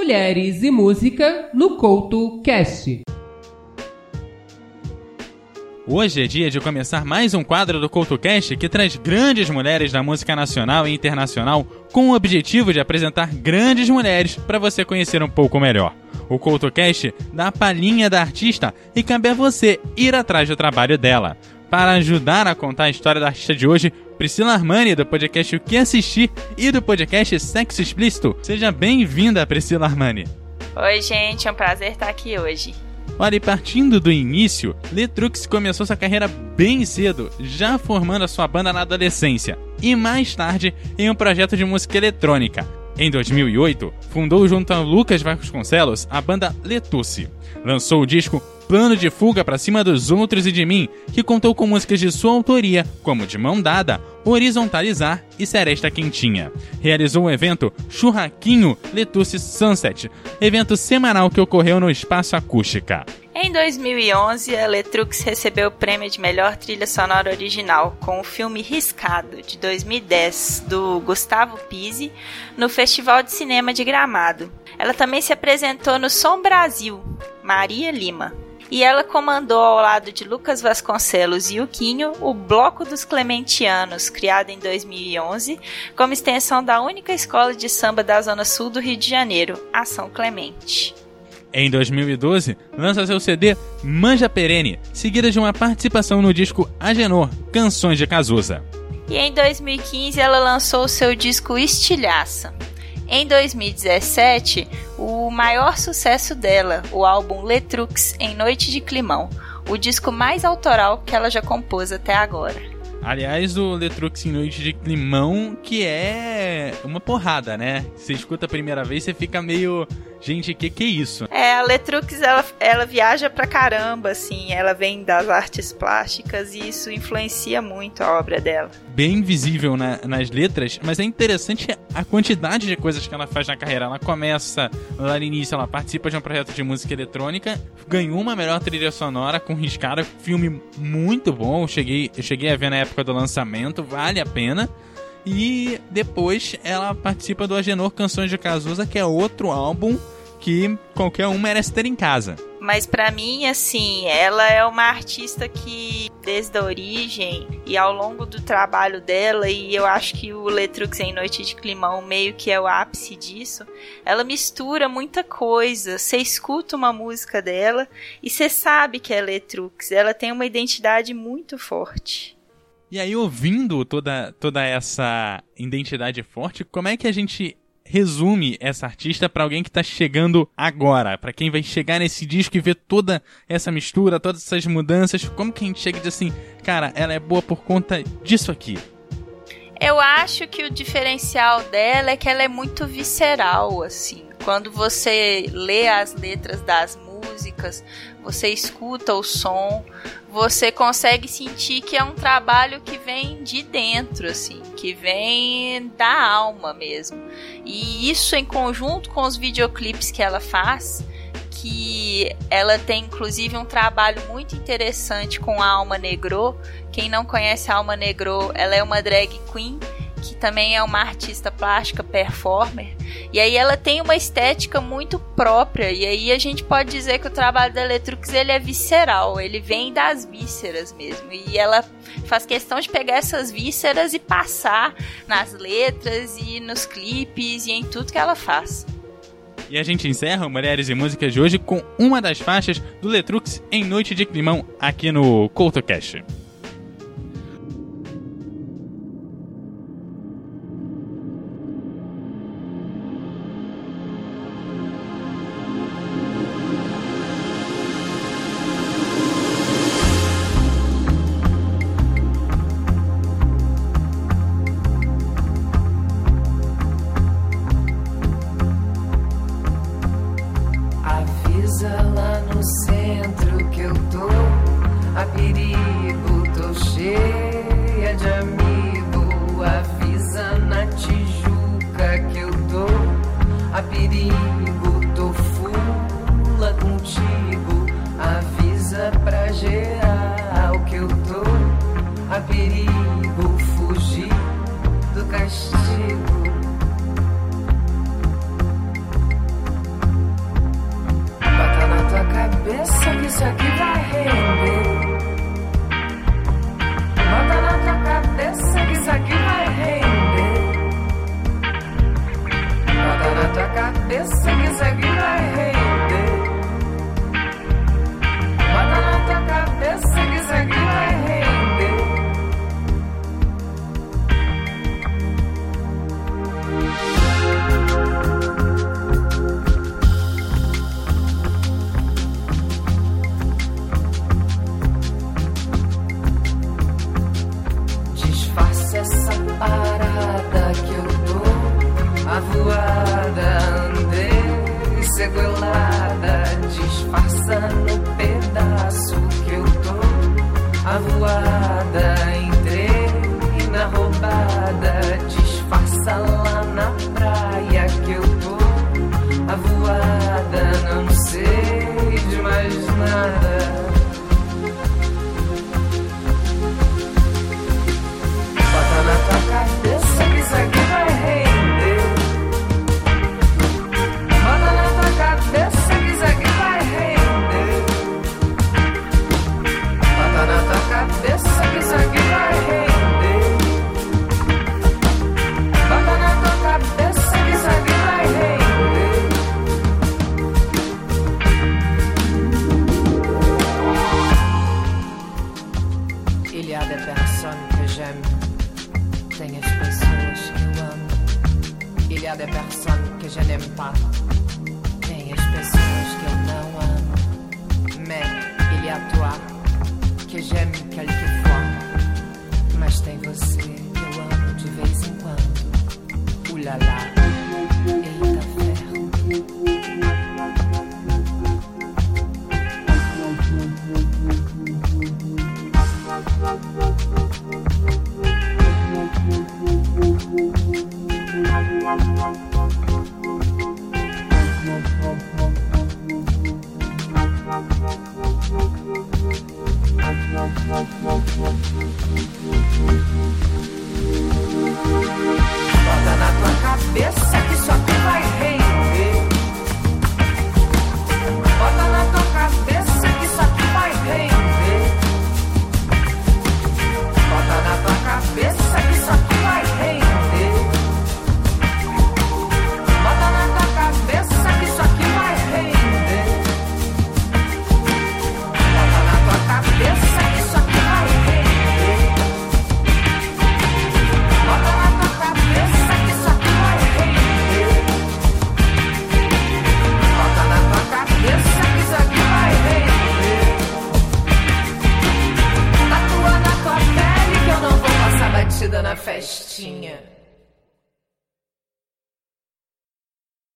Mulheres e Música no Couto Cast. Hoje é dia de começar mais um quadro do CoutoCast que traz grandes mulheres da música nacional e internacional com o objetivo de apresentar grandes mulheres para você conhecer um pouco melhor. O CoutoCast dá a palhinha da artista e cabe a você ir atrás do trabalho dela. Para ajudar a contar a história da artista de hoje, Priscila Armani, do podcast O Que Assistir e do podcast Sexo Explícito. Seja bem-vinda, Priscila Armani. Oi, gente, é um prazer estar aqui hoje. Olha, e partindo do início, Letrux começou sua carreira bem cedo, já formando a sua banda na adolescência, e mais tarde em um projeto de música eletrônica. Em 2008, fundou junto a Lucas Vasconcelos a banda Letusse. Lançou o disco Plano de Fuga para Cima dos Outros e de Mim, que contou com músicas de sua autoria, como De Mão Dada, Horizontalizar e Seresta Quentinha. Realizou o evento Churraquinho Letusse Sunset, evento semanal que ocorreu no Espaço Acústica. Em 2011, a Letrux recebeu o prêmio de melhor trilha sonora original com o filme Riscado, de 2010, do Gustavo Pise, no Festival de Cinema de Gramado. Ela também se apresentou no Som Brasil, Maria Lima e ela comandou ao lado de Lucas Vasconcelos e Uquinho o Bloco dos Clementianos, criado em 2011 como extensão da única escola de samba da Zona Sul do Rio de Janeiro, a São Clemente. Em 2012, lança seu CD Manja Perene, seguida de uma participação no disco Agenor, Canções de Cazuza. E em 2015 ela lançou seu disco Estilhaça. Em 2017, o maior sucesso dela, o álbum Letrux em Noite de Climão, o disco mais autoral que ela já compôs até agora. Aliás, o Letrux em Noite de Climão, que é uma porrada, né? Você escuta a primeira vez, você fica meio Gente, que que é isso? É, a Letrux, ela, ela viaja pra caramba, assim. Ela vem das artes plásticas e isso influencia muito a obra dela. Bem visível na, nas letras, mas é interessante a quantidade de coisas que ela faz na carreira. Ela começa lá no início, ela participa de um projeto de música eletrônica, ganhou uma melhor trilha sonora com Riscara, filme muito bom. Cheguei, cheguei a ver na época do lançamento, vale a pena. E depois ela participa do Agenor Canções de Cazuza, que é outro álbum que qualquer um merece ter em casa. Mas para mim, assim, ela é uma artista que desde a origem e ao longo do trabalho dela, e eu acho que o Letrux em Noite de Climão meio que é o ápice disso, ela mistura muita coisa. Você escuta uma música dela e você sabe que é Letrux. Ela tem uma identidade muito forte. E aí, ouvindo toda, toda essa identidade forte, como é que a gente resume essa artista para alguém que tá chegando agora? para quem vai chegar nesse disco e ver toda essa mistura, todas essas mudanças, como que a gente chega e diz assim, cara, ela é boa por conta disso aqui? Eu acho que o diferencial dela é que ela é muito visceral, assim. Quando você lê as letras das músicas, você escuta o som, você consegue sentir que é um trabalho que vem de dentro, assim, que vem da alma mesmo. E isso em conjunto com os videoclipes que ela faz, que ela tem inclusive um trabalho muito interessante com a Alma Negro. Quem não conhece a Alma Negro, ela é uma drag queen que também é uma artista plástica performer. E aí ela tem uma estética muito própria. E aí a gente pode dizer que o trabalho da Electrux ele é visceral, ele vem das vísceras mesmo. E ela faz questão de pegar essas vísceras e passar nas letras e nos clipes e em tudo que ela faz. E a gente encerra Mulheres e Músicas de hoje com uma das faixas do Letrux em Noite de Climão aqui no CoutoCast. castigo. Bota na tua cabeça que isso aqui vai render. coração. y a des personnes que je n'aime pas. Tem as pessoas que eu não amo. Mais il y a toi que j'aime quelquefois. Mas tem você que eu amo de vez em quando. Ulala. Uh. Bota na tua cabeça.